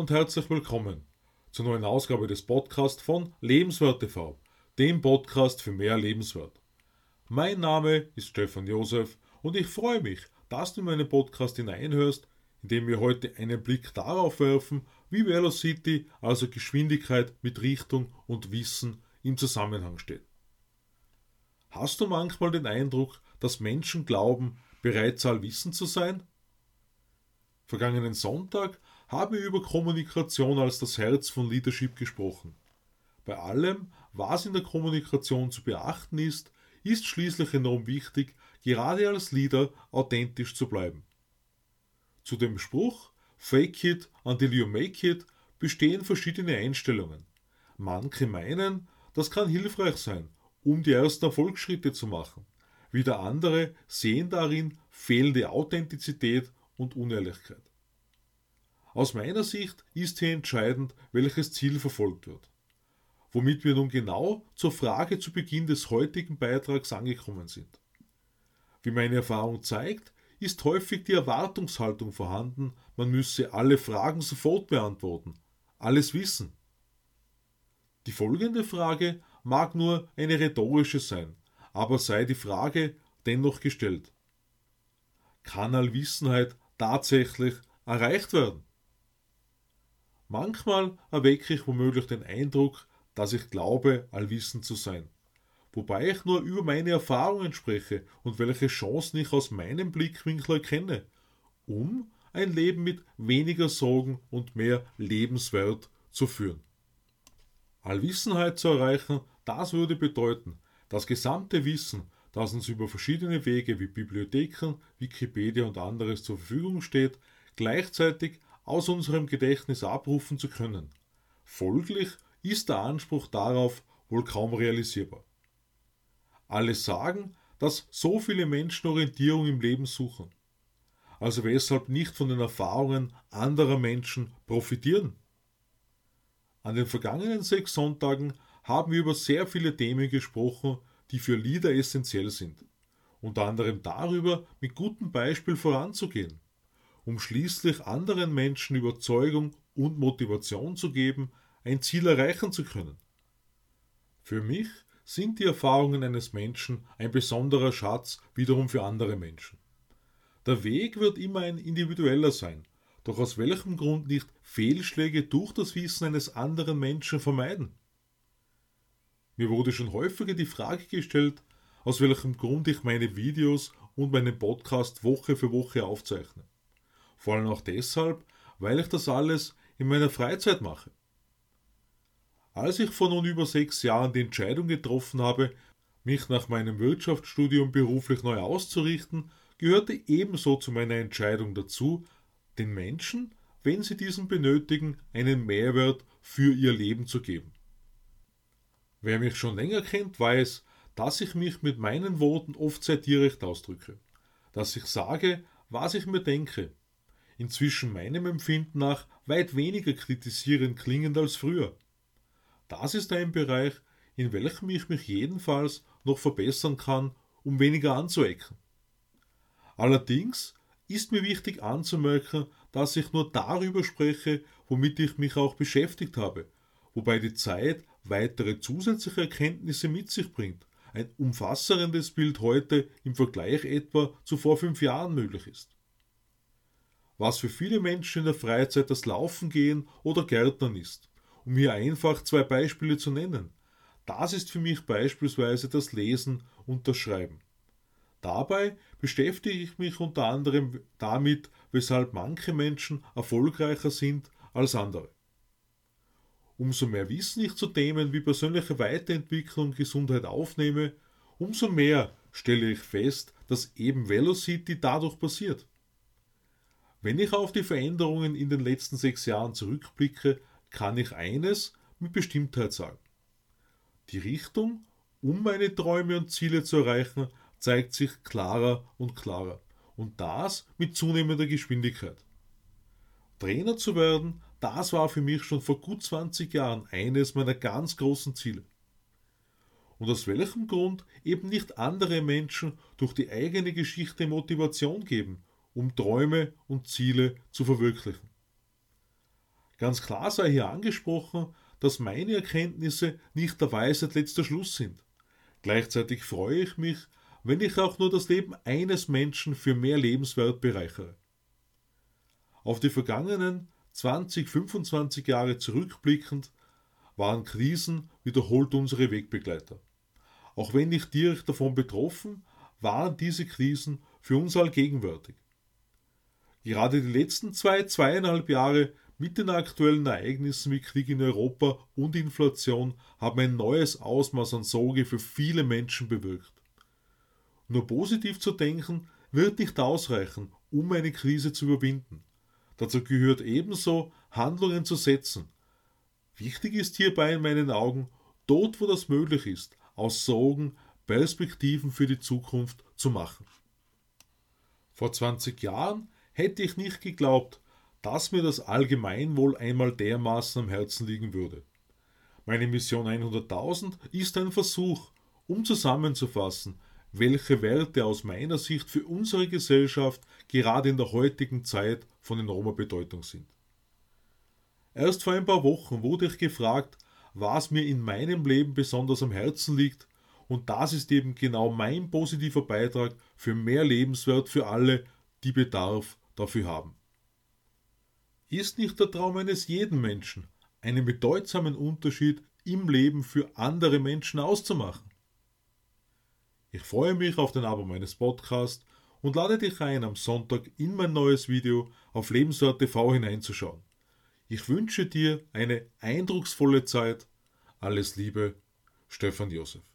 und herzlich willkommen zur neuen Ausgabe des Podcasts von Lebenswert TV, dem Podcast für mehr Lebenswert. Mein Name ist Stefan Josef und ich freue mich, dass du in meinen Podcast hineinhörst, indem wir heute einen Blick darauf werfen, wie Velocity, also Geschwindigkeit mit Richtung und Wissen, im Zusammenhang steht. Hast du manchmal den Eindruck, dass Menschen glauben, bereits allwissend zu sein? Vergangenen Sonntag haben wir über Kommunikation als das Herz von Leadership gesprochen. Bei allem, was in der Kommunikation zu beachten ist, ist schließlich enorm wichtig, gerade als Leader authentisch zu bleiben. Zu dem Spruch Fake it until you make it bestehen verschiedene Einstellungen. Manche meinen, das kann hilfreich sein, um die ersten Erfolgsschritte zu machen. Wieder andere sehen darin fehlende Authentizität und Unehrlichkeit. Aus meiner Sicht ist hier entscheidend, welches Ziel verfolgt wird. Womit wir nun genau zur Frage zu Beginn des heutigen Beitrags angekommen sind. Wie meine Erfahrung zeigt, ist häufig die Erwartungshaltung vorhanden, man müsse alle Fragen sofort beantworten, alles wissen. Die folgende Frage mag nur eine rhetorische sein, aber sei die Frage dennoch gestellt. Kann Allwissenheit tatsächlich erreicht werden? Manchmal erwecke ich womöglich den Eindruck, dass ich glaube, allwissend zu sein. Wobei ich nur über meine Erfahrungen spreche und welche Chancen ich aus meinem Blickwinkel erkenne, um ein Leben mit weniger Sorgen und mehr Lebenswert zu führen. Allwissenheit zu erreichen, das würde bedeuten, das gesamte Wissen, das uns über verschiedene Wege wie Bibliotheken, Wikipedia und anderes zur Verfügung steht, gleichzeitig aus unserem Gedächtnis abrufen zu können. Folglich ist der Anspruch darauf wohl kaum realisierbar. Alle sagen, dass so viele Menschen Orientierung im Leben suchen. Also weshalb nicht von den Erfahrungen anderer Menschen profitieren? An den vergangenen sechs Sonntagen haben wir über sehr viele Themen gesprochen, die für Leader essentiell sind. Unter anderem darüber, mit gutem Beispiel voranzugehen um schließlich anderen Menschen Überzeugung und Motivation zu geben, ein Ziel erreichen zu können. Für mich sind die Erfahrungen eines Menschen ein besonderer Schatz wiederum für andere Menschen. Der Weg wird immer ein individueller sein, doch aus welchem Grund nicht Fehlschläge durch das Wissen eines anderen Menschen vermeiden? Mir wurde schon häufiger die Frage gestellt, aus welchem Grund ich meine Videos und meinen Podcast Woche für Woche aufzeichne. Vor allem auch deshalb, weil ich das alles in meiner Freizeit mache. Als ich vor nun über sechs Jahren die Entscheidung getroffen habe, mich nach meinem Wirtschaftsstudium beruflich neu auszurichten, gehörte ebenso zu meiner Entscheidung dazu, den Menschen, wenn sie diesen benötigen, einen Mehrwert für ihr Leben zu geben. Wer mich schon länger kennt, weiß, dass ich mich mit meinen Worten oft sehr direkt ausdrücke, dass ich sage, was ich mir denke, inzwischen meinem Empfinden nach weit weniger kritisierend klingend als früher. Das ist ein Bereich, in welchem ich mich jedenfalls noch verbessern kann, um weniger anzuecken. Allerdings ist mir wichtig anzumerken, dass ich nur darüber spreche, womit ich mich auch beschäftigt habe, wobei die Zeit weitere zusätzliche Erkenntnisse mit sich bringt, ein umfassendes Bild heute im Vergleich etwa zu vor fünf Jahren möglich ist was für viele Menschen in der Freizeit das Laufen gehen oder Gärtnern ist, um hier einfach zwei Beispiele zu nennen. Das ist für mich beispielsweise das Lesen und das Schreiben. Dabei beschäftige ich mich unter anderem damit, weshalb manche Menschen erfolgreicher sind als andere. Umso mehr Wissen ich zu Themen wie persönliche Weiterentwicklung und Gesundheit aufnehme, umso mehr stelle ich fest, dass eben Velocity dadurch passiert. Wenn ich auf die Veränderungen in den letzten sechs Jahren zurückblicke, kann ich eines mit Bestimmtheit sagen. Die Richtung, um meine Träume und Ziele zu erreichen, zeigt sich klarer und klarer. Und das mit zunehmender Geschwindigkeit. Trainer zu werden, das war für mich schon vor gut 20 Jahren eines meiner ganz großen Ziele. Und aus welchem Grund eben nicht andere Menschen durch die eigene Geschichte Motivation geben um Träume und Ziele zu verwirklichen. Ganz klar sei hier angesprochen, dass meine Erkenntnisse nicht der Weisheit letzter Schluss sind. Gleichzeitig freue ich mich, wenn ich auch nur das Leben eines Menschen für mehr Lebenswert bereichere. Auf die vergangenen 20, 25 Jahre zurückblickend waren Krisen wiederholt unsere Wegbegleiter. Auch wenn nicht direkt davon betroffen, waren diese Krisen für uns allgegenwärtig. Gerade die letzten zwei, zweieinhalb Jahre mit den aktuellen Ereignissen wie Krieg in Europa und Inflation haben ein neues Ausmaß an Sorge für viele Menschen bewirkt. Nur positiv zu denken wird nicht ausreichen, um eine Krise zu überwinden. Dazu gehört ebenso, Handlungen zu setzen. Wichtig ist hierbei in meinen Augen, dort wo das möglich ist, aus Sorgen Perspektiven für die Zukunft zu machen. Vor 20 Jahren hätte ich nicht geglaubt, dass mir das Allgemeinwohl einmal dermaßen am Herzen liegen würde. Meine Mission 100.000 ist ein Versuch, um zusammenzufassen, welche Werte aus meiner Sicht für unsere Gesellschaft gerade in der heutigen Zeit von enormer Bedeutung sind. Erst vor ein paar Wochen wurde ich gefragt, was mir in meinem Leben besonders am Herzen liegt, und das ist eben genau mein positiver Beitrag für mehr Lebenswert für alle, die Bedarf dafür haben. Ist nicht der Traum eines jeden Menschen, einen bedeutsamen Unterschied im Leben für andere Menschen auszumachen? Ich freue mich auf den Abo meines Podcasts und lade dich ein, am Sonntag in mein neues Video auf Lebenswert TV hineinzuschauen. Ich wünsche dir eine eindrucksvolle Zeit. Alles Liebe, Stefan Josef.